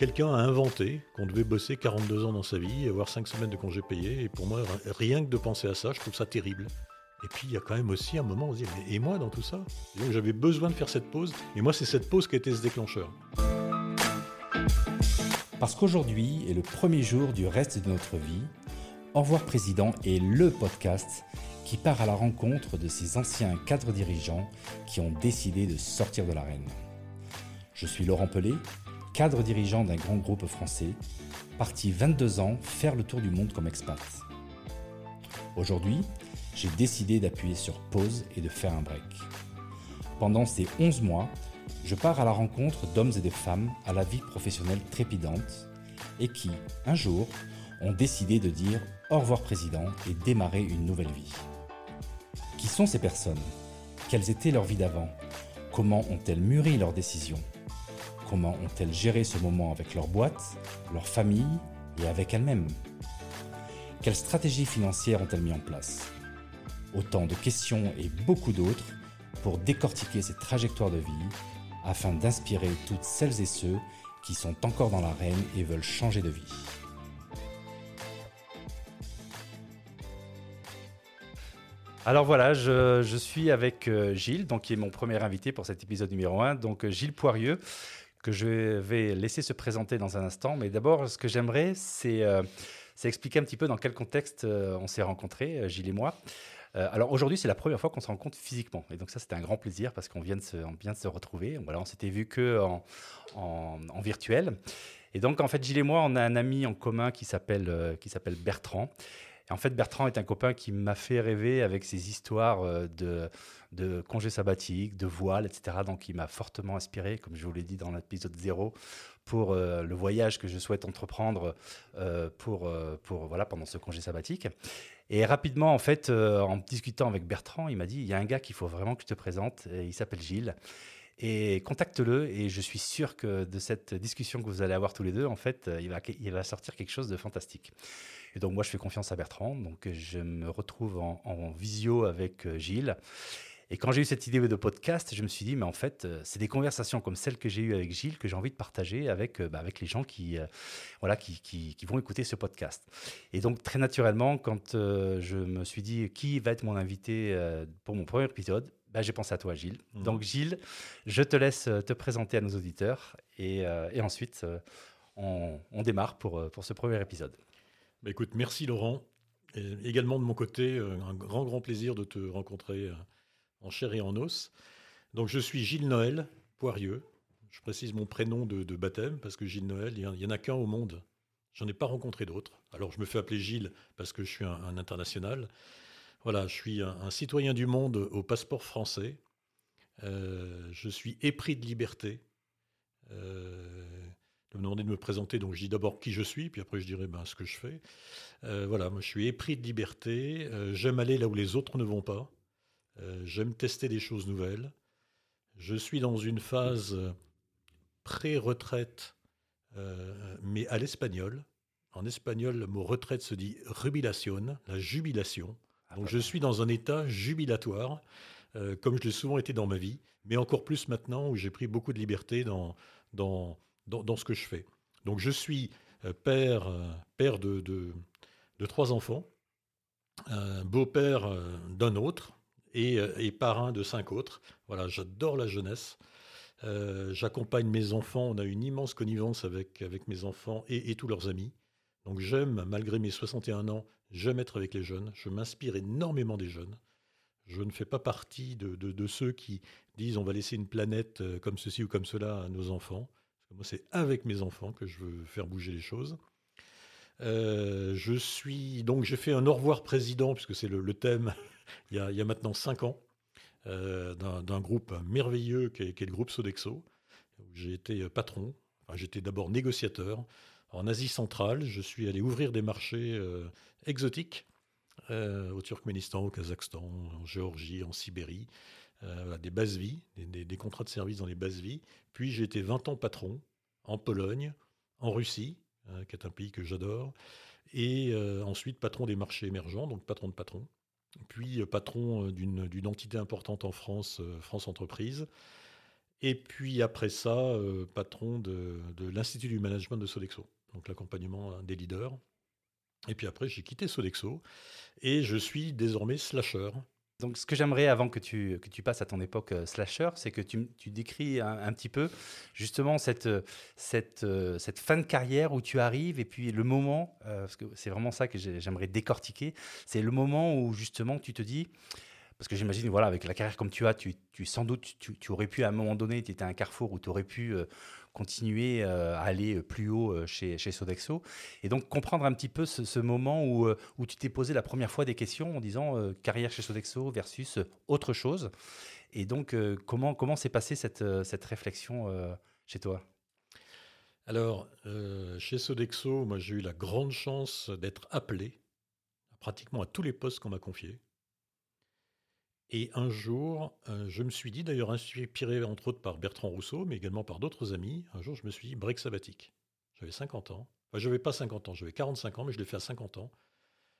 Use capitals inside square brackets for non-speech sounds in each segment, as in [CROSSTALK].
quelqu'un a inventé qu'on devait bosser 42 ans dans sa vie, avoir 5 semaines de congés payés. Et pour moi, rien que de penser à ça, je trouve ça terrible. Et puis il y a quand même aussi un moment où on se dit, mais et moi dans tout ça? J'avais besoin de faire cette pause, et moi c'est cette pause qui a été ce déclencheur. Parce qu'aujourd'hui est le premier jour du reste de notre vie, Au revoir Président est le podcast qui part à la rencontre de ces anciens cadres dirigeants qui ont décidé de sortir de l'arène. Je suis Laurent Pelé, cadre dirigeant d'un grand groupe français, parti 22 ans faire le tour du monde comme expat. Aujourd'hui, j'ai décidé d'appuyer sur pause et de faire un break. Pendant ces 11 mois, je pars à la rencontre d'hommes et de femmes à la vie professionnelle trépidante et qui, un jour, ont décidé de dire au revoir président et démarrer une nouvelle vie. Qui sont ces personnes? Quelles étaient leurs vies d'avant? Comment ont-elles mûri leurs décisions? Comment ont-elles géré ce moment avec leur boîte, leur famille et avec elles-mêmes. Quelles stratégies financières ont-elles mis en place? Autant de questions et beaucoup d'autres pour décortiquer ces trajectoires de vie afin d'inspirer toutes celles et ceux qui sont encore dans l'arène et veulent changer de vie. Alors voilà, je, suis avec euh, Gilles, donc qui est mon premier invité pour cet épisode numéro 1, donc euh, Gilles Poirieux, que je vais laisser se présenter dans un instant. Mais d'abord, ce que j'aimerais, c'est euh, expliquer un petit peu dans quel contexte on s'est rencontrés, Gilles et moi. Euh, alors aujourd'hui, c'est la première fois qu'on se rencontre physiquement. Et donc ça, c'était un grand plaisir parce qu'on vient, de se, vient de se retrouver. Voilà, on s'était vu que en, virtuel. Et donc, en fait, Gilles et moi, on a un ami en commun euh, qui s'appelle Bertrand. Et en fait, Bertrand est un copain qui m'a fait rêver avec ses histoires euh, de, congés sabbatiques, de voile, etc. Donc, il m'a fortement inspiré, comme je vous l'ai dit dans l'épisode 0, pour le voyage que je souhaite entreprendre pour, pour, voilà, pendant ce congé sabbatique. Et rapidement, en fait, euh, en discutant avec Bertrand, il m'a dit, il y a un gars qu'il faut vraiment que je te présente, il s'appelle Gilles. Et contacte-le, et je suis sûr que de cette discussion que vous allez avoir tous les deux, en fait, il va, il va sortir quelque chose de fantastique. Et donc moi, je fais confiance à Bertrand, donc je me retrouve en, visio avec euh, Gilles. Et quand j'ai eu cette idée de podcast, je me suis dit, mais en fait, euh, c'est des conversations comme celles que j'ai eues avec Gilles que j'ai envie de partager avec, euh, bah, les gens euh, qui, vont écouter ce podcast. Et donc, très naturellement, quand je me suis dit, qui va être mon invité pour mon premier épisode, bah, j'ai pensé à toi, Gilles. Mmh. Donc, Gilles, je te laisse te présenter à nos auditeurs et, et ensuite, on, on, démarre pour, pour ce premier épisode. Bah, écoute, merci Laurent. Et également de mon côté, un grand, grand plaisir de te rencontrer en chair et en os. Donc je suis Gilles Noël Poirieux. Je précise mon prénom de, baptême parce que Gilles Noël, il n'y en a qu'un au monde. J'en ai pas rencontré d'autres. Alors je me fais appeler Gilles parce que je suis un, international. Voilà, je suis un, citoyen du monde au passeport français. Euh, je suis épris de liberté. Euh, de me demander de me présenter, donc je dis d'abord qui je suis, puis après je dirai ben, ce que je fais. Euh, voilà, moi je suis épris de liberté. Euh, j'aime aller là où les autres ne vont pas. J'aime tester des choses nouvelles. Je suis dans une phase pré-retraite, mais à l'espagnol. En espagnol, le mot retraite se dit jubilación, la jubilation. Donc je suis dans un état jubilatoire, euh, comme je l'ai souvent été dans ma vie, mais encore plus maintenant où j'ai pris beaucoup de liberté dans, dans, dans, ce que je fais. Donc je suis père, père de, de, trois enfants, beau-père d'un autre, euh, et, parrain de cinq autres. Voilà, j'adore la jeunesse. Euh, j'accompagne mes enfants. On a une immense connivence avec, avec mes enfants et, tous leurs amis. Donc j'aime, malgré mes 61 ans, j'aime être avec les jeunes. Je m'inspire énormément des jeunes. Je ne fais pas partie de, ceux qui disent on va laisser une planète euh, comme ceci ou comme cela à nos enfants. moi, c'est avec mes enfants que je veux faire bouger les choses. je suis donc j'ai fait un au revoir président puisque c'est le, thème [LAUGHS] il y a, maintenant cinq ans, euh, d'un groupe merveilleux qui est, le groupe Sodexo, j'ai été patron. J'étais d'abord négociateur. En Asie centrale, je suis allé ouvrir des marchés euh, exotiques euh, au Turkménistan, au Kazakhstan, en Géorgie, en Sibérie, des bases vie, des, contrats de service dans les bases vie. Puis j'ai été 20 ans patron en Pologne, en Russie, qui est un pays que j'adore, et ensuite patron des marchés émergents, donc patron de patron puis euh, patron euh, d'une entité importante en France, euh, France Entreprise. Et puis après ça, euh, patron de, de l'Institut du management de Sodexo, donc l'accompagnement des leaders. Et puis après, j'ai quitté Sodexo et je suis désormais slasher. Donc, ce que j'aimerais avant que tu, que tu passes à ton époque euh, slasher, c'est que tu, tu décris un, petit peu justement cette, cette, euh, cette fin de carrière où tu arrives et puis le moment, euh, parce que c'est vraiment ça que j'aimerais décortiquer, c'est le moment où justement tu te dis, parce que j'imagine, voilà, avec la carrière comme tu as, tu, tu sans doute, tu, tu, aurais pu à un moment donné, tu étais à un carrefour où tu aurais pu continuer euh, à aller plus haut euh, chez, chez Sodexo. Et donc comprendre un petit peu ce, moment où, euh, où tu t'es posé la première fois des questions en disant carrière chez Sodexo versus autre chose. Et donc comment comment s'est passée cette, cette réflexion chez toi? Alors, chez Sodexo, moi j'ai eu la grande chance d'être appelé pratiquement à tous les postes qu'on m'a confiés. Et un jour, euh, je me suis dit, d'ailleurs inspiré entre autres par Bertrand Rousseau, mais également par d'autres amis, un jour je me suis dit, break sabbatique. J'avais 50 ans. Enfin, je n'avais pas 50 ans, j'avais 45 ans, mais je l'ai fait à 50 ans.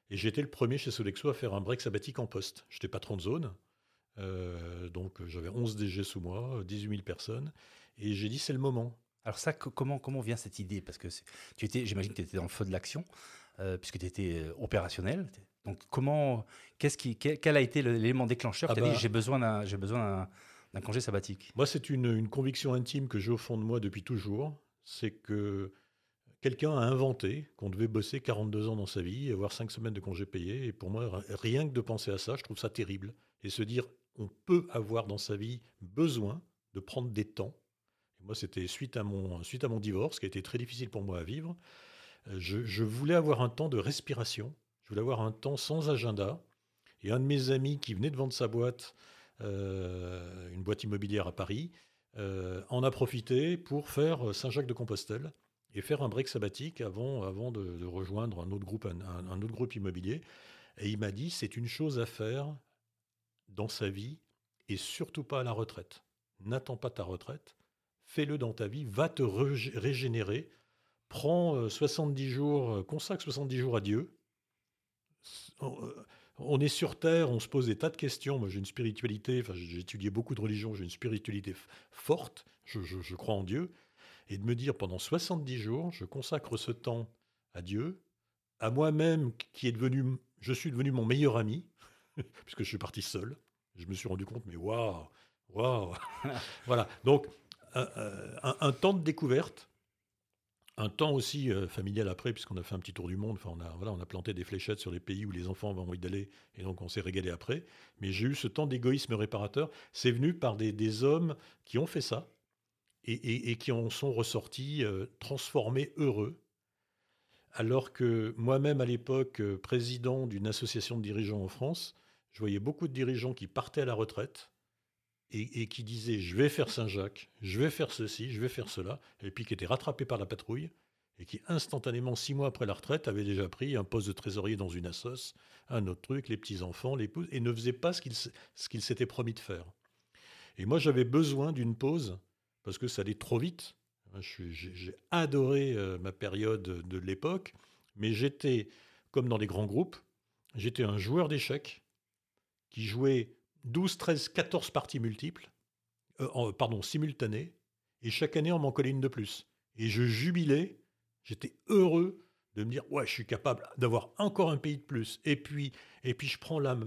Et j'étais le premier chez Sodexo à faire un break sabbatique en poste. J'étais patron de zone, euh, donc j'avais 11 DG sous moi, 18 000 personnes. Et j'ai dit, c'est le moment. Alors ça, comment, comment vient cette idée? Parce que tu étais, j'imagine que tu étais dans le feu de l'action, euh, puisque tu étais opérationnel, donc, comment, qu'est-ce qui, quel, a été l'élément déclencheur ah qui a dit bah j'ai besoin d'un, j'ai besoin d'un congé sabbatique? Moi, c'est une, une, conviction intime que j'ai au fond de moi depuis toujours. C'est que quelqu'un a inventé qu'on devait bosser 42 ans dans sa vie et avoir 5 semaines de congé payé. Et pour moi, rien que de penser à ça, je trouve ça terrible. Et se dire, on peut avoir dans sa vie besoin de prendre des temps. Et moi, c'était suite à mon, suite à mon divorce, qui a été très difficile pour moi à vivre. Euh, je, je voulais avoir un temps de respiration voulais avoir un temps sans agenda. Et un de mes amis qui venait de vendre sa boîte, euh, une boîte immobilière à Paris, euh, en a profité pour faire Saint-Jacques-de-Compostelle et faire un break sabbatique avant, avant de, rejoindre un autre, groupe, un, autre groupe immobilier. Et il m'a dit, c'est une chose à faire dans sa vie et surtout pas à la retraite. N'attends pas ta retraite, fais-le dans ta vie, va te régénérer, prends 70 euh, jours, consacre 70 jours à Dieu, on est sur Terre, on se pose des tas de questions. Moi, j'ai une spiritualité, enfin, j'ai étudié beaucoup de religions, j'ai une spiritualité forte, je, crois en Dieu. Et de me dire, pendant 70 jours, je consacre ce temps à Dieu, à moi-même, qui est devenu, je suis devenu mon meilleur ami, [LAUGHS] puisque je suis parti seul. Je me suis rendu compte, mais waouh, waouh. [LAUGHS] voilà. Donc, un, temps de découverte, un temps aussi euh, familial après, puisqu'on a fait un petit tour du monde. Enfin, on a, voilà, on a planté des fléchettes sur les pays où les enfants avaient envie d'aller, et donc on s'est régalé après. Mais j'ai eu ce temps d'égoïsme réparateur. C'est venu par des, hommes qui ont fait ça et, qui en sont ressortis euh, transformés, heureux. Alors que moi-même, à l'époque, euh, président d'une association de dirigeants en France, je voyais beaucoup de dirigeants qui partaient à la retraite et, qui disait je vais faire Saint-Jacques, je vais faire ceci, je vais faire cela, et puis qui était rattrapé par la patrouille et qui instantanément, six mois après la retraite, avait déjà pris un poste de trésorier dans une assoce, un autre truc, les petits-enfants, l'épouse, et ne faisait pas ce qu'il, s'était promis de faire. Et moi, j'avais besoin d'une pause, parce que ça allait trop vite. J'ai adoré euh, ma période de l'époque, mais j'étais, comme dans les grands groupes, j'étais un joueur d'échecs qui jouait 12, 13, 14 parties multiples, euh, pardon, simultanées, et chaque année, on m'en collait une de plus. Et je jubilais, j'étais heureux de me dire, ouais, je suis capable d'avoir encore un pays de plus. Et puis, et puis je prends la,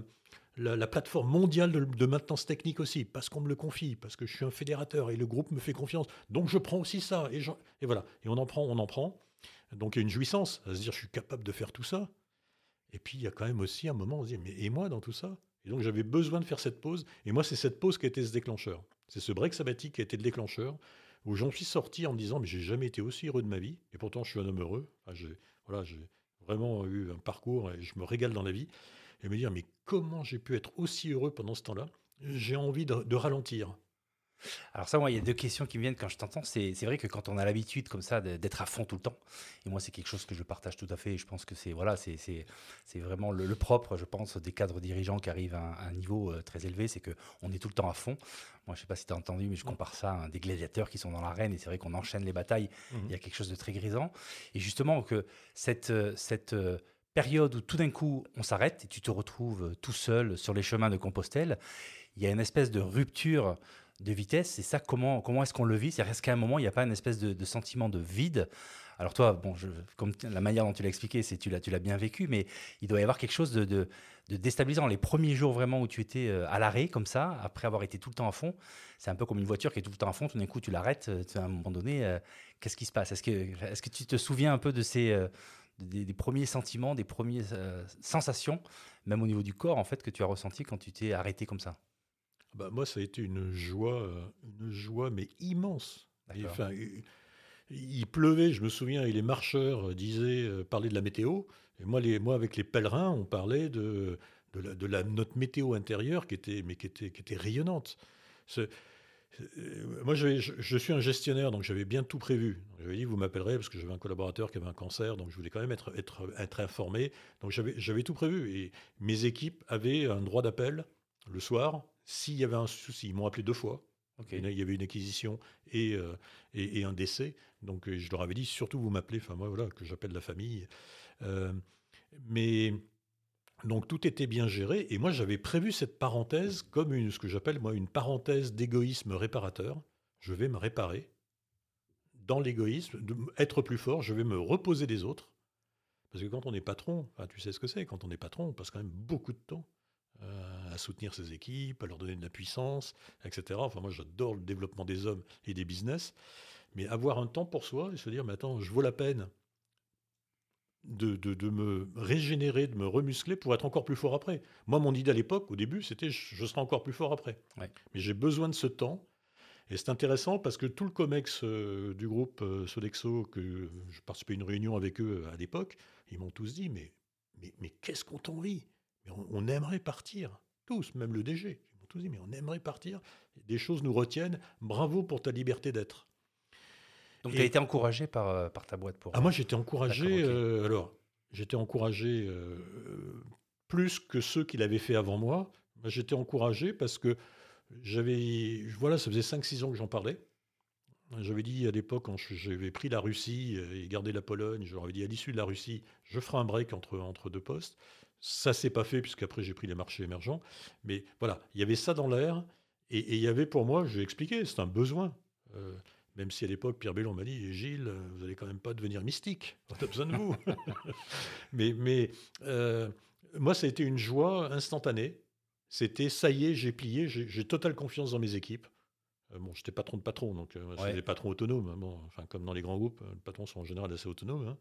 la, plateforme mondiale de, maintenance technique aussi, parce qu'on me le confie, parce que je suis un fédérateur et le groupe me fait confiance. Donc je prends aussi ça. Et, et voilà. Et on en prend, on en prend. Donc il y a une jouissance à se dire, je suis capable de faire tout ça. Et puis il y a quand même aussi un moment où on se dit, mais et moi dans tout ça? Et donc j'avais besoin de faire cette pause. Et moi, c'est cette pause qui a été ce déclencheur. C'est ce break sabbatique qui a été le déclencheur, où j'en suis sorti en me disant, mais j'ai jamais été aussi heureux de ma vie. Et pourtant, je suis un homme heureux. j'ai, vraiment eu un parcours et je me régale dans la vie. Et me dire, mais comment j'ai pu être aussi heureux pendant ce temps-là? J'ai envie de ralentir. Alors ça, moi, il y a deux questions qui me viennent quand je t'entends. C'est vrai que quand on a l'habitude comme ça d'être à fond tout le temps, et moi c'est quelque chose que je partage tout à fait, et je pense que c'est voilà, c'est vraiment le, propre, je pense, des cadres dirigeants qui arrivent à un, niveau euh, très élevé, c'est qu'on est tout le temps à fond. Moi, je sais pas si tu as entendu, mais je compare ça à des gladiateurs qui sont dans l'arène, et c'est vrai qu'on enchaîne les batailles, mmh il y a quelque chose de très grisant. Et justement, que cette, cette euh, période où tout d'un coup on s'arrête et tu te retrouves tout seul sur les chemins de Compostelle, il y a une espèce de rupture de vitesse. Et ça, comment, comment est-ce qu'on le vit? C'est-à-dire, est-ce qu'à un moment, il n'y a pas une espèce de, sentiment de vide? Alors toi, bon, comme la manière dont tu l'as expliqué, c'est tu l'as, tu l'as bien vécu, mais il doit y avoir quelque chose de, de, déstabilisant. Les premiers jours vraiment où tu étais euh, à l'arrêt comme ça, après avoir été tout le temps à fond, c'est un peu comme une voiture qui est tout le temps à fond. Tout d'un coup, tu l'arrêtes. Euh, à un moment donné, euh, qu'est-ce qui se passe? Est-ce que, est-ce que tu te souviens un peu de ces des, premiers sentiments, des premières sensations, même au niveau du corps, en fait, que tu as ressenti quand tu t'es arrêté comme ça? Bah, moi, ça a été une joie, une joie mais immense. Enfin, il pleuvait, je me souviens, et les marcheurs euh, disaient, euh, parlaient de la météo. Et moi, les, moi, avec les pèlerins, on parlait de, de, la, notre météo intérieure qui était, mais qui était, qui était rayonnante. Euh, moi, je, je, suis un gestionnaire, donc j'avais bien tout prévu. J'avais dit, vous m'appellerez parce que j'avais un collaborateur qui avait un cancer, donc je voulais quand même être, être, être informé. Donc j'avais tout prévu. Et mes équipes avaient un droit d'appel le soir s'il y avait un souci. Ils m'ont appelé deux fois. Il y avait une acquisition et, et, et, un décès. Donc je leur avais dit, surtout vous m'appelez, enfin moi voilà, que j'appelle la famille. Euh, mais donc tout était bien géré. Et moi j'avais prévu cette parenthèse comme une, ce que j'appelle moi une parenthèse d'égoïsme réparateur. Je vais me réparer dans l'égoïsme, être plus fort, je vais me reposer des autres. Parce que quand on est patron, tu sais ce que c'est, quand on est patron, on passe quand même beaucoup de temps euh, à soutenir ses équipes, à leur donner de la puissance, etc. Enfin, moi, j'adore le développement des hommes et des business. Mais avoir un temps pour soi et se dire, mais attends, je vaux la peine de, de, me régénérer, de me remuscler pour être encore plus fort après. Moi, mon idée à l'époque, au début, c'était je serai encore plus fort après. Mais j'ai besoin de ce temps. Et c'est intéressant parce que tout le COMEX euh, du groupe euh, Sodexo, que je participais à une réunion avec eux à l'époque, ils m'ont tous dit Mais, mais, mais qu'est-ce qu'on t'envie? Mais on, aimerait partir, tous, même le DG. Ils m'ont tous dit Mais on aimerait partir. Des choses nous retiennent. Bravo pour ta liberté d'être. Donc, tu as été encouragé par, euh, par ta boîte pour. Ah, moi, j'étais encouragé. Euh, alors, j'étais encouragé euh, plus que ceux qui l'avaient fait avant moi. J'étais encouragé parce que j'avais. Voilà, ça faisait 5-6 ans que j'en parlais. J'avais dit à l'époque, quand j'avais pris la Russie et gardé la Pologne, je leur avais dit à l'issue de la Russie, je ferai un break entre, entre deux postes. Ça s'est pas fait, puisqu'après j'ai pris les marchés émergents. Mais voilà, il y avait ça dans l'air. Et, il y avait pour moi, je vais expliquer, c'est un besoin. Même si à l'époque, Pierre Bellon m'a dit Gilles, vous n'allez quand même pas devenir mystique, [LAUGHS] on a besoin de vous. [LAUGHS] mais mais euh, moi, ça a été une joie instantanée. C'était ça y est, j'ai plié, j'ai totale confiance dans mes équipes. Euh, bon, j'étais patron de patron, donc euh, c'est des patrons autonomes. Hein, bon, enfin, comme dans les grands groupes, les patrons sont en général assez autonomes. Hein.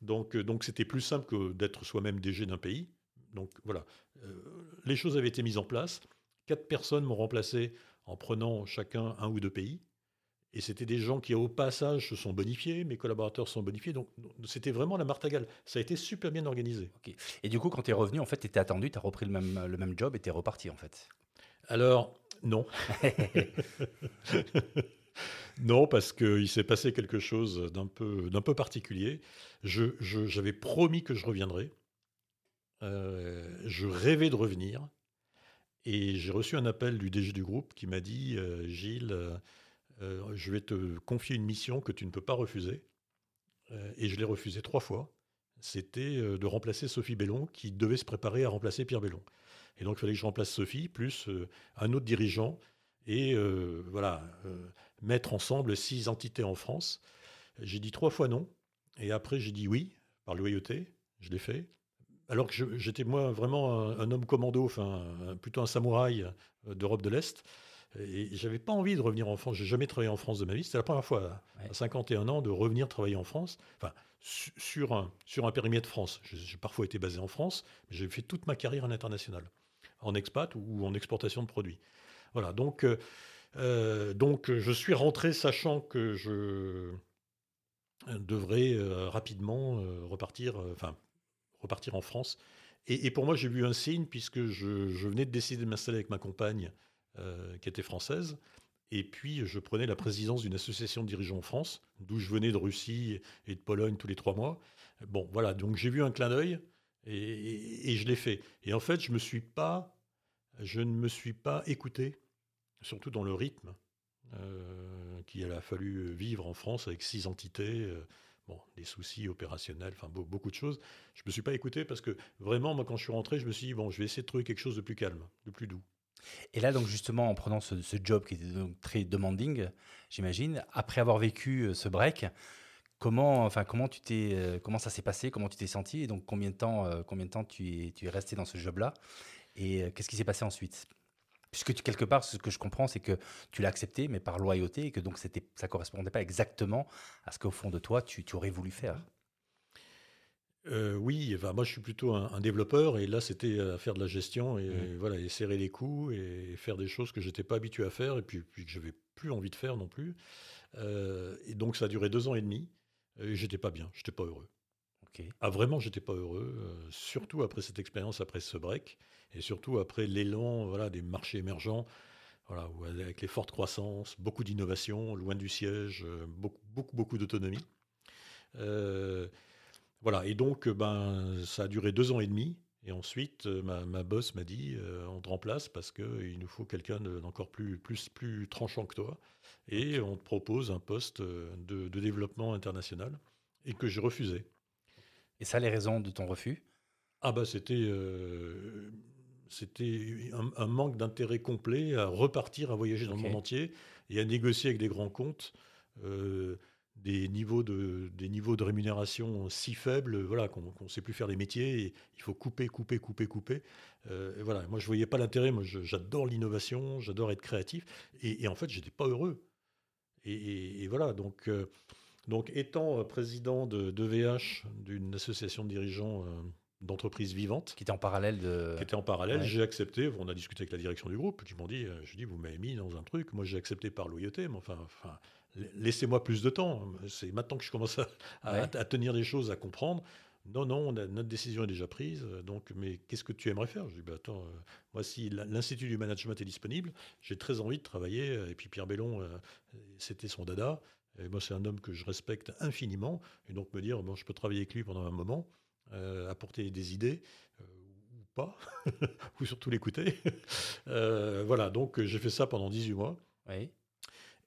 Donc, donc c'était plus simple que d'être soi-même DG d'un pays. Donc voilà, les choses avaient été mises en place. Quatre personnes m'ont remplacé en prenant chacun un ou deux pays. Et c'était des gens qui, au passage, se sont bonifiés, mes collaborateurs sont bonifiés. Donc, c'était vraiment la martingale. Ça a été super bien organisé. Et du coup, quand tu es revenu, en fait, tu étais attendu, tu as repris le même, le même job et tu es reparti, en fait Alors, non. [LAUGHS] non, parce qu'il s'est passé quelque chose d'un peu, d'un peu particulier. Je, j'avais promis que je reviendrais. Euh, je rêvais de revenir. Et j'ai reçu un appel du DG du groupe qui m'a dit euh, Gilles, euh, je vais te confier une mission que tu ne peux pas refuser. Et je l'ai refusé trois fois. C'était de remplacer Sophie Bellon, qui devait se préparer à remplacer Pierre Bellon. Et donc, il fallait que je remplace Sophie, plus un autre dirigeant, et voilà, mettre ensemble six entités en France. J'ai dit trois fois non, et après j'ai dit oui, par loyauté, je l'ai fait. Alors que j'étais moi vraiment un, un, homme commando, enfin plutôt un samouraï d'Europe de l'Est. Et j'avais pas envie de revenir en France. J'ai jamais travaillé en France de ma vie. C'était la première fois, à 51 ans, de revenir travailler en France. Enfin, sur un, sur un périmètre France. J'ai parfois été basé en France, mais j'ai fait toute ma carrière en international, en expat ou en exportation de produits. Voilà, donc, euh, euh, donc je suis rentré sachant que je devrais euh, rapidement repartir, enfin, repartir en France. Et, pour moi, j'ai vu un signe, puisque je, venais de décider de m'installer avec ma compagne euh, qui était française. Et puis, je prenais la présidence d'une association de dirigeants en France, d'où je venais de Russie et de Pologne tous les trois mois. Bon, voilà, donc j'ai vu un clin d'œil et, je l'ai fait. Et en fait, je, me suis pas, je ne me suis pas écouté, surtout dans le rythme euh, qu'il a fallu vivre en France avec six entités. Euh, bon, des soucis opérationnels, enfin beaucoup de choses. Je ne me suis pas écouté parce que vraiment, moi, quand je suis rentré, je me suis dit, bon, je vais essayer de trouver quelque chose de plus calme, de plus doux. Et là, donc justement, en prenant ce, job qui était donc très demanding, j'imagine, après avoir vécu euh, ce break, comment, enfin, comment tu t'es, euh, comment ça s'est passé, comment tu t'es senti, et donc combien de temps, euh, combien de temps tu es, tu es resté dans ce job-là, et qu'est-ce qui s'est passé ensuite? Puisque tu, quelque part, ce que je comprends, c'est que tu l'as accepté, mais par loyauté, et que donc c'était, ça correspondait pas exactement à ce qu'au fond de toi, tu, tu aurais voulu faire. Euh, oui, enfin, moi je suis plutôt un, développeur et là c'était à faire de la gestion et, mmh. voilà et serrer les coups et faire des choses que j'étais pas habitué à faire et puis, puis que j'avais plus envie de faire non plus. Euh, et donc ça a duré deux ans et demi. Et j'étais pas bien, j'étais pas heureux. Ah vraiment, j'étais pas heureux, euh, surtout après cette expérience, après ce break, et surtout après l'élan voilà, des marchés émergents, voilà, avec les fortes croissances, beaucoup d'innovation, loin du siège, beaucoup, beaucoup, beaucoup d'autonomie. Voilà, et donc euh, ben, ça a duré deux ans et demi. Et ensuite, euh, ma, ma boss m'a dit euh, on te remplace parce qu'il nous faut quelqu'un d'encore plus, plus, plus tranchant que toi. Et on te propose un poste de, développement international et que j'ai refusé. Et ça, les raisons de ton refus? Ah, bah c'était. c'était un, manque d'intérêt complet à repartir, à voyager dans le monde entier et à négocier avec des grands comptes des niveaux de, des niveaux de rémunération si faibles voilà, qu'on ne sait plus faire des métiers. Et il faut couper, couper, couper, couper. Euh, voilà, moi, je ne voyais pas l'intérêt. Moi, j'adore l'innovation, j'adore être créatif. Et, en fait, je n'étais pas heureux. Et, voilà, donc, euh, donc étant euh, président de, de VH, d'une association de dirigeants d'entreprises vivantes. Qui était en parallèle de... Qui était en parallèle, j'ai accepté, on a discuté avec la direction du groupe, qui m'ont dit, je dis, vous m'avez mis dans un truc, moi j'ai accepté par loyauté, mais enfin, enfin laissez-moi plus de temps. C'est maintenant que je commence à, tenir des choses, à comprendre. Non, non, notre décision est déjà prise. Donc, mais qu'est-ce que tu aimerais faire? Je dis, bah, attends, euh, moi, si l'Institut du management est disponible, j'ai très envie de travailler. Et puis Pierre Bellon, euh, c'était son dada. Et moi, c'est un homme que je respecte infiniment. Et donc, me dire, bon, je peux travailler avec lui pendant un moment, euh, apporter des idées, ou pas, [LAUGHS] ou surtout l'écouter. [LAUGHS] voilà, donc j'ai fait ça pendant 18 mois. Oui.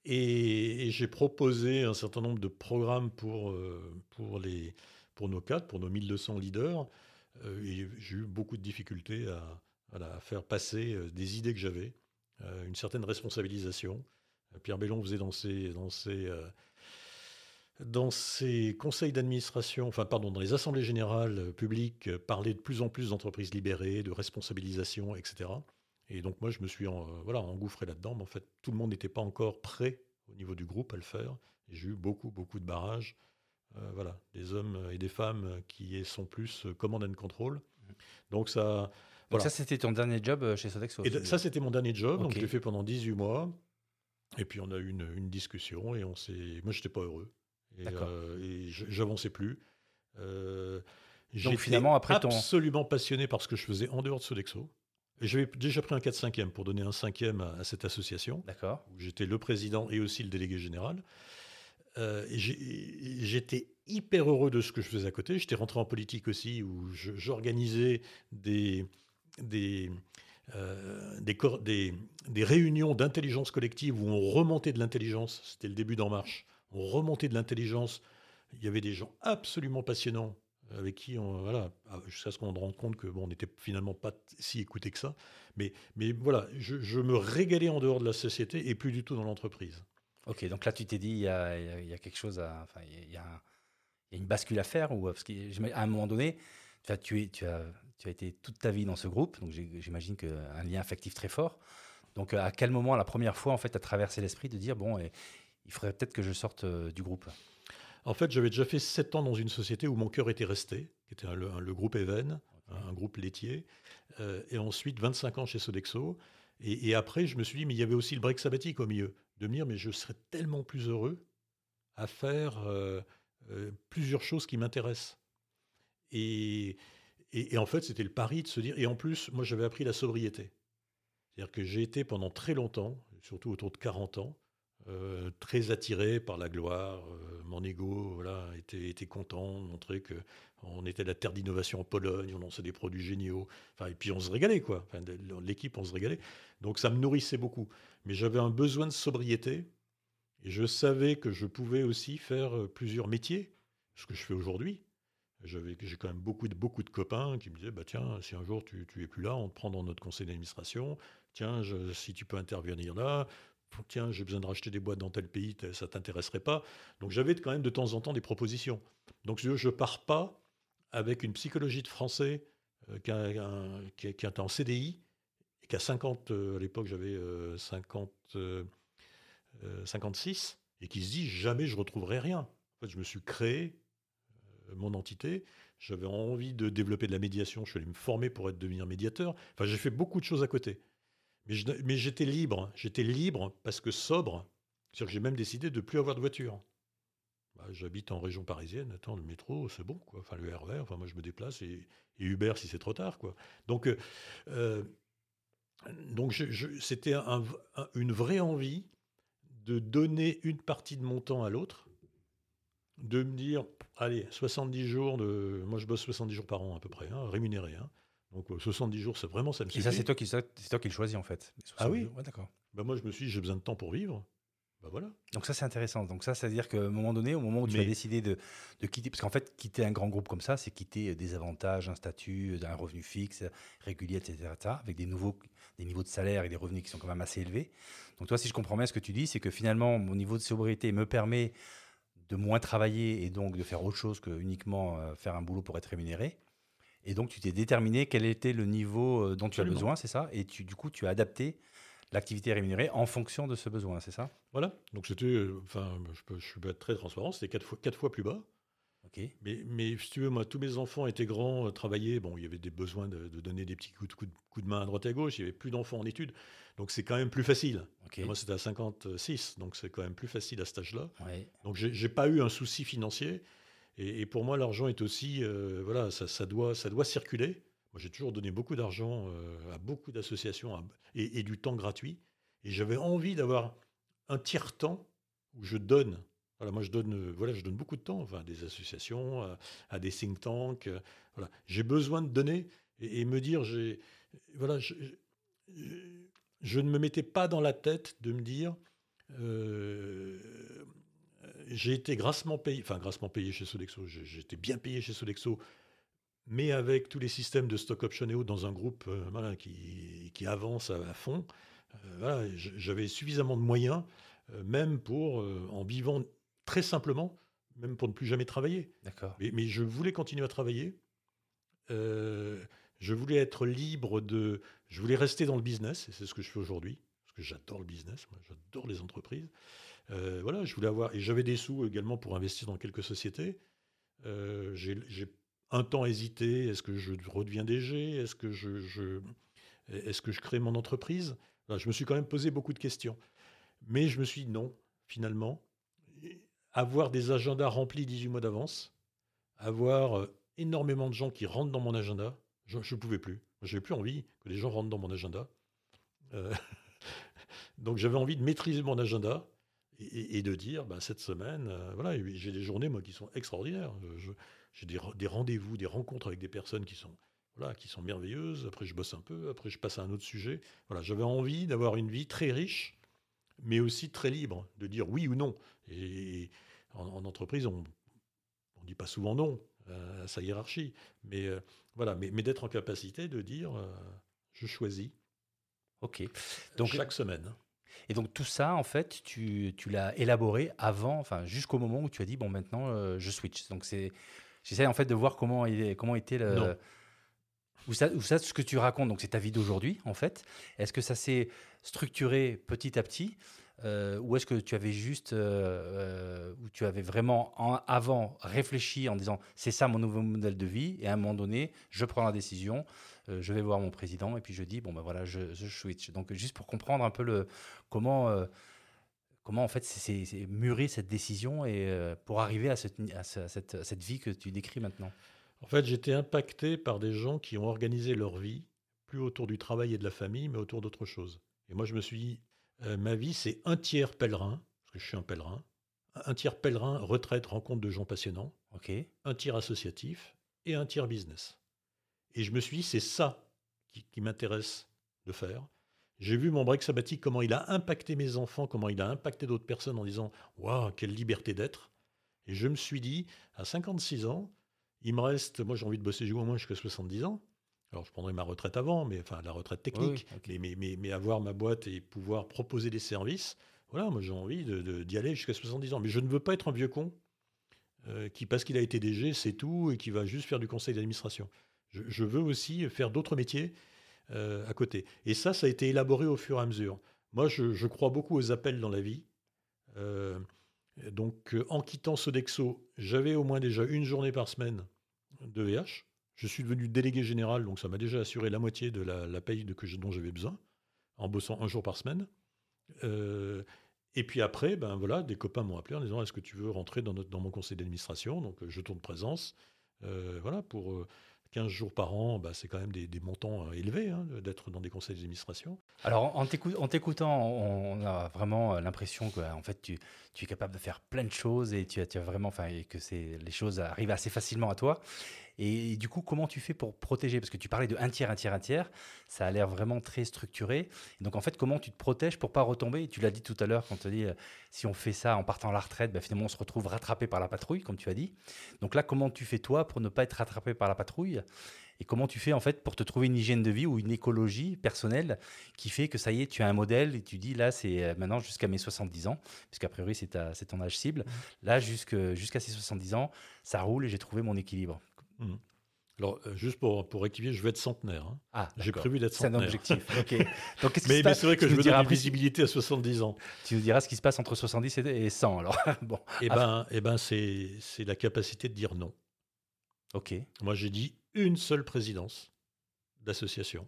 Et, j'ai proposé un certain nombre de programmes pour, euh, pour, les, pour nos cadres, pour nos 1200 leaders. Euh, et j'ai eu beaucoup de difficultés à, à faire passer euh, des idées que j'avais, une certaine responsabilisation. Pierre Bellon faisait dans ses, dans ses, dans ses conseils d'administration, enfin pardon, dans les assemblées générales publiques, parler de plus en plus d'entreprises libérées, de responsabilisation, etc. Et donc moi, je me suis en, euh, voilà, engouffré là-dedans. Mais en fait, tout le monde n'était pas encore prêt au niveau du groupe à le faire. J'ai eu beaucoup, beaucoup de barrages. Euh, voilà, des hommes et des femmes qui sont plus euh, command and control. Donc ça... Donc ça, c'était ton dernier job chez Sodexo Et ça, c'était mon dernier job. Donc je l'ai fait pendant 18 mois. Et puis on a eu une, une discussion et on s'est... Moi, je n'étais pas heureux. Et, et j'avançais plus. Euh, donc finalement, après ton... absolument passionné par ce que je faisais en dehors de Sodexo. J'avais déjà pris un 4-5e pour donner un cinquième à, cette association. D'accord. J'étais le président et aussi le délégué général. Euh, J'étais hyper heureux de ce que je faisais à côté. J'étais rentré en politique aussi, où j'organisais des, des, euh, des, réunions d'intelligence collective où on remontait de l'intelligence. C'était le début d'En Marche. On remontait de l'intelligence. Il y avait des gens absolument passionnants avec qui, on, voilà, jusqu'à ce qu'on se rende compte que bon, on n'était finalement pas si écouté que ça. Mais, mais voilà, je, me régalais en dehors de la société et plus du tout dans l'entreprise. Ok, donc là, tu t'es dit, il y a, quelque chose. Enfin, il y a, une bascule à faire, ou qu'à un moment donné, tu as, tu, as, tu as été toute ta vie dans ce groupe, donc j'imagine qu'un lien affectif très fort. Donc, à quel moment, la première fois, en fait, tu as traversé l'esprit de dire, bon, il faudrait peut-être que je sorte euh, du groupe? En fait, j'avais déjà fait 7 ans dans une société où mon cœur était resté, qui était le groupe Even, un groupe laitier, euh, et ensuite 25 ans chez Sodexo. Et, après, je me suis dit, mais il y avait aussi le break sabbatique au milieu, de me dire, mais je serais tellement plus heureux à faire euh, euh, plusieurs choses qui m'intéressent. Et, et, en fait, c'était le pari de se dire, et en plus, moi j'avais appris la sobriété. C'est-à-dire que j'ai été pendant très longtemps, surtout autour de 40 ans, euh, très attiré par la gloire. Euh, mon ego voilà, était, content de montrer qu'on était la terre d'innovation en Pologne, on lançait des produits géniaux. Enfin, et puis on se régalait, quoi. Enfin, L'équipe, on se régalait. Donc ça me nourrissait beaucoup. Mais j'avais un besoin de sobriété. Et je savais que je pouvais aussi faire euh, plusieurs métiers, ce que je fais aujourd'hui. J'ai quand même beaucoup de, beaucoup de copains qui me disaient bah, Tiens, si un jour tu, tu es plus là, on te prend dans notre conseil d'administration, tiens, si tu peux intervenir là, tiens, j'ai besoin de racheter des boîtes dans tel pays, ça t'intéresserait pas. Donc j'avais quand même de temps en temps des propositions. Donc je ne pars pas avec une psychologie de français qui, qui, qui, est en CDI et qui a 50, à l'époque j'avais 50, 56, et qui se dit jamais je retrouverai rien. En fait, je me suis créé mon entité. J'avais envie de développer de la médiation. Je suis allé me former pour être devenir médiateur. Enfin, j'ai fait beaucoup de choses à côté. Mais, j'étais libre. J'étais libre parce que sobre. C'est-à-dire que j'ai même décidé de ne plus avoir de voiture. Bah, j'habite en région parisienne. Attends, le métro, c'est bon. Quoi. Enfin, le RER, enfin, moi, je me déplace. Et, Uber si c'est trop tard. Quoi. Donc, euh, euh, donc c'était une vraie envie de donner une partie de mon temps à l'autre de me dire, allez, 70 jours de. Moi, je bosse 70 jours par an à peu près, hein, rémunéré. Hein. Donc 70 jours, c'est vraiment ça me suffit. Et ça, c'est toi qui, c'est toi qui le choisis en fait. Ah oui. Ouais, d'accord. Bah moi, je me suis dit, j'ai besoin de temps pour vivre. Bah voilà. Donc ça, c'est intéressant. Donc ça, c'est-à-dire qu'à un moment donné, au moment où tu as décidé de, de quitter, parce qu'en fait, quitter un grand groupe comme ça, c'est quitter des avantages, un statut, un revenu fixe, régulier, etc., avec des nouveaux, des niveaux de salaire et des revenus qui sont quand même assez élevés. Donc toi, si je comprends bien ce que tu dis, c'est que finalement, mon niveau de sobriété me permet de moins travailler et donc de faire autre chose que uniquement euh, faire un boulot pour être rémunéré. Et donc, tu t'es déterminé quel était le niveau euh, dont tu as besoin, c'est ça? Et tu, du coup, tu as adapté l'activité rémunérée en fonction de ce besoin, c'est ça? Voilà. Donc, c'était, euh, enfin, je, peux, je peux être très transparent, c'était quatre fois, quatre fois plus bas. Mais, mais si tu veux, moi, tous mes enfants étaient grands, travaillaient. Bon, il y avait des besoins de, donner des petits coups de, coups, de, main à droite et à gauche. Il n'y avait plus d'enfants en études. Donc, c'est quand même plus facile. Moi, c'était à 56. Donc, c'est quand même plus facile à cet âge-là. Donc, j'ai pas eu un souci financier. Et, pour moi, l'argent est aussi, euh, voilà, ça, doit, ça doit circuler. Moi, j'ai toujours donné beaucoup d'argent euh, à beaucoup d'associations et, du temps gratuit. Et j'avais envie d'avoir un tiers-temps où je donne. Voilà, moi, je donne, euh, voilà, je donne beaucoup de temps enfin, à des associations, à, des think tanks. voilà. J'ai besoin de donner et, me dire, voilà, je, ne me mettais pas dans la tête de me dire, j'ai été grassement payé, enfin grassement payé chez Sodexo, j'étais bien payé chez Sodexo, mais avec tous les systèmes de stock option et autres dans un groupe euh, qui, qui, avance à, fond, euh, voilà, j'avais suffisamment de moyens, euh, même pour, en vivant très simplement, même pour ne plus jamais travailler. D'accord. Mais, mais, je voulais continuer à travailler. je voulais être libre de. Je voulais rester dans le business, et c'est ce que je fais aujourd'hui, parce que j'adore le business, j'adore les entreprises. Euh, voilà, je voulais avoir. Et j'avais des sous également pour investir dans quelques sociétés. Euh, j'ai un temps hésité. Est-ce que je redeviens DG Est-ce que je, est-ce que je crée mon entreprise? Je me suis quand même posé beaucoup de questions. Mais je me suis dit non, finalement. Avoir des agendas remplis 18 mois d'avance, avoir euh, énormément de gens qui rentrent dans mon agenda, je ne pouvais plus. Je n'avais plus envie que les gens rentrent dans mon agenda. [LAUGHS] donc j'avais envie de maîtriser mon agenda et, de dire, bah, cette semaine, euh, voilà, j'ai des journées moi qui sont extraordinaires. j'ai des, rendez-vous, des rencontres avec des personnes qui sont, voilà, qui sont merveilleuses. Après, je bosse un peu. Après, je passe à un autre sujet. Voilà, j'avais envie d'avoir une vie très riche, mais aussi très libre, de dire oui ou non. Et en, entreprise, on ne dit pas souvent non euh, à sa hiérarchie, mais euh, voilà, mais, mais d'être en capacité de dire, je choisis. Ok. Donc chaque semaine. Et donc tout ça, en fait, tu, tu l'as élaboré avant, enfin jusqu'au moment où tu as dit bon maintenant euh, je switch. Donc c'est, j'essaie en fait de voir comment il, comment était le. Ou ça, ce que tu racontes, donc c'est ta vie d'aujourd'hui en fait. Est-ce que ça s'est structuré petit à petit euh, ou est-ce que tu avais juste, euh, ou tu avais vraiment en, avant réfléchi en disant c'est ça mon nouveau modèle de vie et à un moment donné je prends la décision, euh, je vais voir mon président et puis je dis bon ben voilà je, switch. Donc juste pour comprendre un peu le comment euh, comment en fait c'est mûri cette décision et euh, pour arriver à, cette, à cette, vie que tu décris maintenant. En fait j'étais impacté par des gens qui ont organisé leur vie plus autour du travail et de la famille mais autour d'autre chose. Et moi je me suis dit ma vie c'est un tiers pèlerin parce que je suis un pèlerin, un tiers pèlerin retraite rencontre de gens passionnants, un tiers associatif et un tiers business. Et je me suis dit, c'est ça qui, m'intéresse de faire. J'ai vu mon break sabbatique, comment il a impacté mes enfants, comment il a impacté d'autres personnes en disant Waouh, quelle liberté d'être. Et je me suis dit, à 56 ans, il me reste, moi j'ai envie de bosser au moins jusqu'à 70 ans, Alors, je prendrai ma retraite avant, mais enfin, la retraite technique. mais, mais, mais, avoir ma boîte et pouvoir proposer des services, voilà, moi j'ai envie d'y de, aller jusqu'à 70 ans. Mais je ne veux pas être un vieux con euh, qui, parce qu'il a été DG, c'est tout et qui va juste faire du conseil d'administration. Je, veux aussi faire d'autres métiers euh, à côté. Et ça, ça a été élaboré au fur et à mesure. Moi, je, crois beaucoup aux appels dans la vie. Euh, donc, en quittant Sodexo, j'avais au moins déjà une journée par semaine de VH. Je suis devenu délégué général, donc ça m'a déjà assuré la moitié de la, paye de que dont j'avais besoin, en bossant un jour par semaine. Euh, et puis après, ben voilà, des copains m'ont appelé en disant Est-ce que tu veux rentrer dans, notre, dans mon conseil d'administration? Donc je tourne présence. Euh, voilà, pour 15 euh, jours par an, bah, c'est quand même des, montants élevés hein, d'être dans des conseils d'administration. Alors en t'écoutant, on a vraiment l'impression que en fait, tu, es capable de faire plein de choses et tu, as vraiment, enfin, que les choses arrivent assez facilement à toi. Et, du coup, comment tu fais pour protéger? Parce que tu parlais de un tiers, un tiers, un tiers. Ça a l'air vraiment très structuré. donc, en fait, comment tu te protèges pour pas retomber? Tu l'as dit tout à l'heure quand tu as dit, euh, si on fait ça en partant à la retraite, bah, finalement, on se retrouve rattrapé par la patrouille, comme tu as dit. Donc là, comment tu fais toi pour ne pas être rattrapé par la patrouille? Et comment tu fais en fait pour te trouver une hygiène de vie ou une écologie personnelle qui fait que ça y est, tu as un modèle et tu dis là, c'est euh, maintenant jusqu'à mes 70 ans, puisqu'a priori c'est ton âge cible. Mmh. Là, jusqu'à ces 70 ans, ça roule et j'ai trouvé mon équilibre. Mmh. Alors, euh, juste pour, pour rectifier, je vais être centenaire. Hein. Ah, J'ai prévu d'être centenaire. C'est un objectif. [LAUGHS] ok. Donc, mais, mais c'est vrai que je veux dire une visibilité à 70 ans. Tu nous diras ce qui se passe entre 70 et 100. Alors, [LAUGHS] bon. Eh ben, eh ben c'est la capacité de dire non. Ok. Moi, j'ai dit une seule présidence d'association.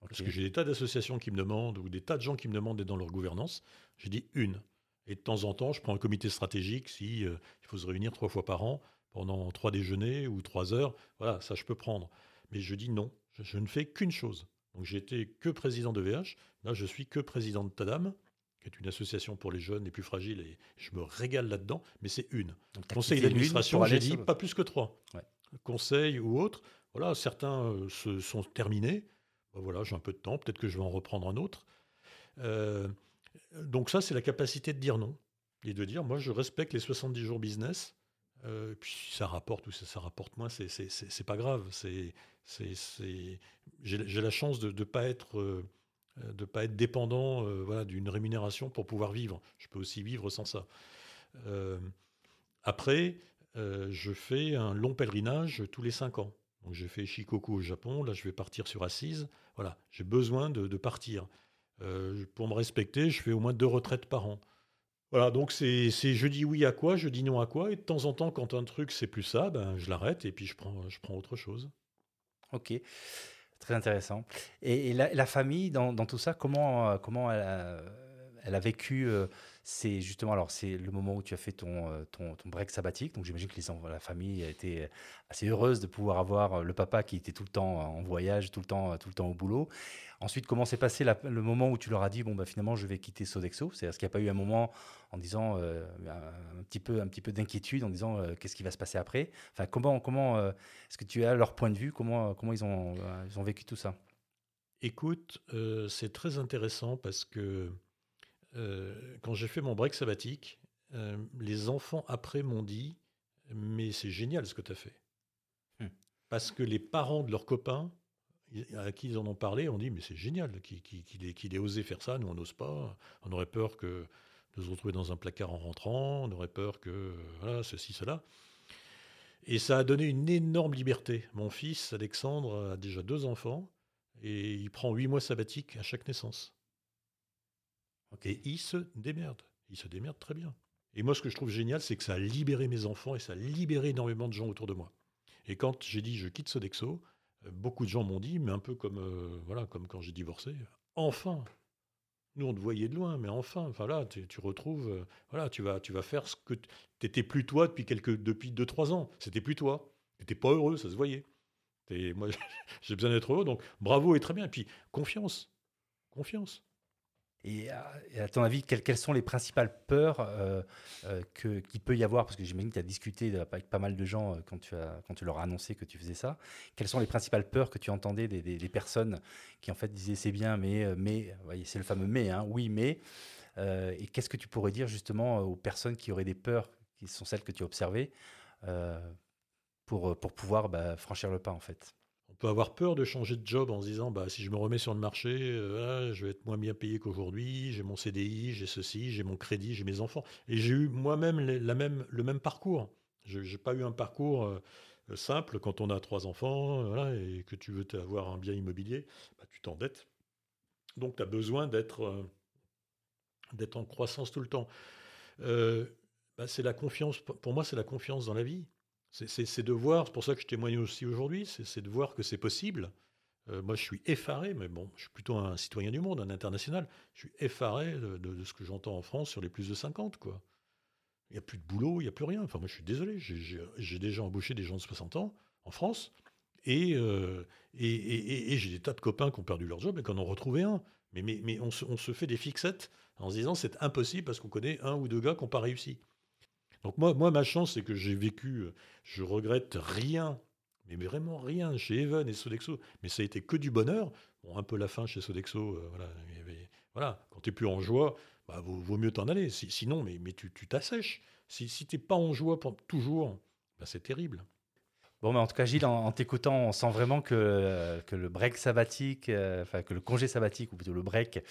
Parce que j'ai des tas d'associations qui me demandent, ou des tas de gens qui me demandent d'être dans leur gouvernance. J'ai dit une. Et de temps en temps, je prends un comité stratégique si euh, il faut se réunir trois fois par an pendant trois déjeuners ou trois heures. Voilà, ça je peux prendre. Mais je dis non, je, ne fais qu'une chose. Donc j'étais que président de VH, là je suis que président de Tadam, qui est une association pour les jeunes les plus fragiles, et je me régale là-dedans, mais c'est une. Conseil d'administration, j'ai dit pas plus que trois. Conseil ou autre, voilà, certains euh, se sont terminés. Ben voilà, j'ai un peu de temps, peut-être que je vais en reprendre un autre. Euh, donc ça, c'est la capacité de dire non et de dire, moi, je respecte les 70 jours business, euh, puis ça rapporte ou ça, rapporte moins, c'est pas grave. C'est j'ai la chance de ne pas être euh, pas être dépendant euh, voilà, d'une rémunération pour pouvoir vivre. Je peux aussi vivre sans ça. après, je fais un long pèlerinage tous les cinq ans. Donc j'ai fait Shikoku au Japon, là je vais partir sur Assise. Voilà, j'ai besoin de, de partir. pour me respecter, je fais au moins deux retraites par an. Voilà, donc c'est je dis oui à quoi, je dis non à quoi, et de temps en temps, quand un truc c'est plus ça, ben, je l'arrête et puis je prends, je prends autre chose. Ok, très intéressant. Et, la, famille, dans, dans, tout ça, comment, euh, comment elle, a, elle a vécu euh, c'est justement alors c'est le moment où tu as fait ton, euh, ton, break sabbatique. Donc j'imagine que les, la famille a été assez heureuse de pouvoir avoir le papa qui était tout le temps en voyage, tout le temps, tout le temps au boulot. Ensuite, comment s'est passé le moment où tu leur as dit bon bah finalement je vais quitter Sodexo? C'est-à-dire qu'il n'y a pas eu un moment en disant euh, un, petit peu un petit peu d'inquiétude en disant euh, qu'est-ce qui va se passer après? Enfin comment comment est-ce que tu as leur point de vue? Comment comment ils ont ils ont vécu tout ça? Écoute, c'est très intéressant parce que euh, quand j'ai fait mon break sabbatique, euh, les enfants après m'ont dit Mais c'est génial ce que tu as fait. Hmm. Parce que les parents de leurs copains, à qui ils en ont parlé, ont dit Mais c'est génial qu'il ait, osé faire ça, nous on n'ose pas. On aurait peur que de se retrouver dans un placard en rentrant, on aurait peur que voilà, ceci, cela. Et ça a donné une énorme liberté. Mon fils, Alexandre, a déjà deux enfants et il prend huit mois sabbatiques à chaque naissance. Et il se démerde. Il se démerde très bien. Et moi, ce que je trouve génial, c'est que ça a libéré mes enfants et ça a libéré énormément de gens autour de moi. Et quand j'ai dit je quitte Sodexo, euh, beaucoup de gens m'ont dit, mais un peu comme, euh, voilà, comme quand j'ai divorcé, enfin, nous on te voyait de loin, mais enfin, enfin tu, retrouves, euh, voilà, tu vas, tu vas faire ce que tu n'étais plus toi depuis quelques, depuis deux trois ans. C'était plus toi. Tu n'étais pas heureux, ça se voyait. Moi, [LAUGHS] j'ai besoin d'être heureux, donc bravo et très bien. Et puis confiance, confiance. Et à, ton avis, quelles, sont les principales peurs euh, euh, qu'il peut y avoir? Parce que j'imagine que tu as discuté avec pas mal de gens euh, quand, tu as, quand tu leur as annoncé que tu faisais ça. Quelles sont les principales peurs que tu entendais des, personnes qui en fait disaient c'est bien, mais, mais c'est le fameux mais, hein, oui, mais. et qu'est-ce que tu pourrais dire justement aux personnes qui auraient des peurs, qui sont celles que tu as observées, pour, pour pouvoir bah, franchir le pas en fait? On peut avoir peur de changer de job en se disant bah, si je me remets sur le marché, euh, ah, je vais être moins bien payé qu'aujourd'hui, j'ai mon CDI, j'ai ceci, j'ai mon crédit, j'ai mes enfants. Et j'ai eu moi-même le même parcours. Je n'ai pas eu un parcours euh, simple quand on a trois enfants et que tu veux avoir un bien immobilier, bah, tu t'endettes. Donc tu as besoin d'être euh, en croissance tout le temps. Bah, c'est la confiance, pour moi, c'est la confiance dans la vie. C'est de voir, c'est pour ça que je témoigne aussi aujourd'hui, c'est de voir que c'est possible. Euh, moi, je suis effaré, mais bon, je suis plutôt un citoyen du monde, un international. Je suis effaré de, ce que j'entends en France sur les plus de 50, quoi. Il n'y a plus de boulot, il n'y a plus rien. Enfin, moi, je suis désolé, j'ai déjà embauché des gens de 60 ans en France, euh, et, j'ai des tas de copains qui ont perdu leur job et qui en ont retrouvé un. Mais on, se, on se fait des fixettes en se disant c'est impossible parce qu'on connaît un ou deux gars qui n'ont pas réussi. Donc moi, moi ma chance, c'est que j'ai vécu, euh, je regrette rien, mais vraiment rien chez Even et Sodexo. Mais ça a été que du bonheur. Bon, un peu la fin chez Sodexo, euh, voilà, voilà. Quand tu n'es plus en joie, bah, vaut, mieux t'en aller. sinon, mais, tu t'assèches. Si, si tu n'es pas en joie pour toujours, bah, c'est terrible. Bon, mais en tout cas, Gilles, en, t'écoutant, on sent vraiment que, que le break sabbatique, euh, enfin que le congé sabbatique, ou plutôt le break,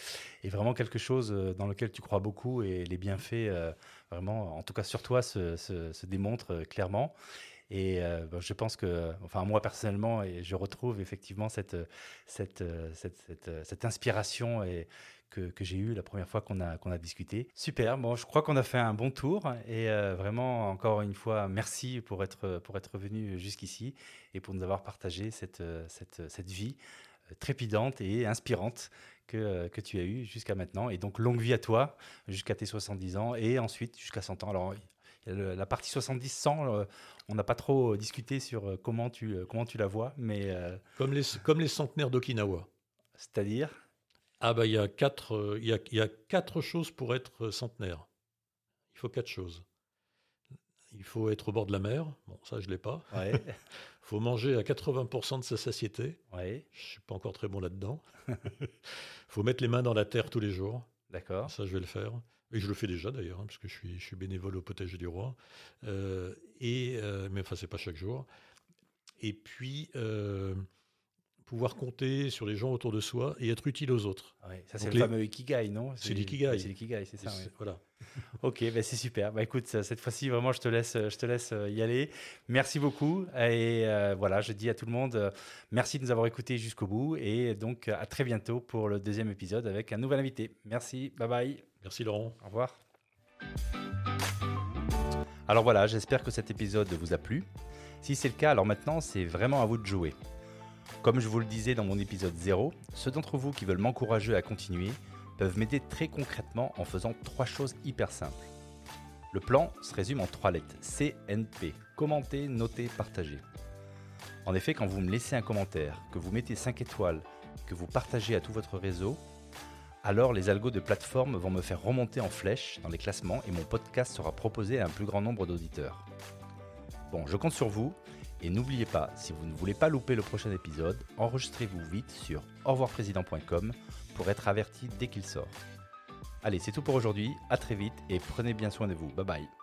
est vraiment quelque chose dans lequel tu crois beaucoup et les bienfaits vraiment, en tout cas sur toi, se, se, démontre euh, clairement. Et euh, bah, je pense que, enfin moi personnellement, je retrouve effectivement cette, cette, euh, cette, cette, inspiration et que, que j'ai eue la première fois qu'on a, qu'on a discuté. Super, bon, je crois qu'on a fait un bon tour et vraiment, encore une fois, merci pour être, pour être venu jusqu'ici et pour nous avoir partagé cette, cette, cette vie trépidante et inspirante que, que tu as eu jusqu'à maintenant. Et donc, longue vie à toi jusqu'à tes 70 ans et ensuite jusqu'à 100 ans. La partie 70-100, euh, on n'a pas trop discuté sur euh, comment tu, euh, comment tu la vois, mais... Comme, les, comme les centenaires d'Okinawa. C'est-à-dire? Ah bah il y, a quatre, il, y a, il y a quatre choses pour être centenaire. Il faut quatre choses. Il faut être au bord de la mer. Bon, ça, je ne l'ai pas. Ouais. [LAUGHS] faut manger à 80% de sa satiété. Ouais. Je ne suis pas encore très bon là-dedans. [LAUGHS] faut mettre les mains dans la terre tous les jours. D'accord. Ça, je vais le faire. Et je le fais déjà d'ailleurs, hein, parce que je suis, bénévole au potager du roi. Euh, et, euh, mais enfin, c'est pas chaque jour. Et puis, euh, pouvoir compter sur les gens autour de soi et être utile aux autres. ça, c'est le fameux Ikigai, non? C'est l'ikigai. C'est l'ikigai, c'est ça. Voilà. [LAUGHS] ok, bah, c'est super. Bah, écoute, cette fois-ci, vraiment, je te, laisse, je te laisse euh, y aller. Merci beaucoup. Et euh, voilà, je dis à tout le monde, euh, merci de nous avoir écoutés jusqu'au bout. Et donc, à très bientôt pour le deuxième épisode avec un nouvel invité. Merci, bye bye. Merci Laurent. Au revoir. Alors voilà, j'espère que cet épisode vous a plu. Si c'est le cas, alors maintenant, c'est vraiment à vous de jouer. Comme je vous le disais dans mon épisode 0, ceux d'entre vous qui veulent m'encourager à continuer peuvent m'aider très concrètement en faisant trois choses hyper simples. Le plan se résume en trois lettres CNP commenter, noter, partager. En effet, quand vous me laissez un commentaire, que vous mettez 5 étoiles, que vous partagez à tout votre réseau, alors les algos de plateforme vont me faire remonter en flèche dans les classements et mon podcast sera proposé à un plus grand nombre d'auditeurs. Bon, je compte sur vous et n'oubliez pas, si vous ne voulez pas louper le prochain épisode, enregistrez-vous vite sur revoirprésident.com pour être averti dès qu'il sort. Allez, c'est tout pour aujourd'hui, à très vite et prenez bien soin de vous. Bye bye.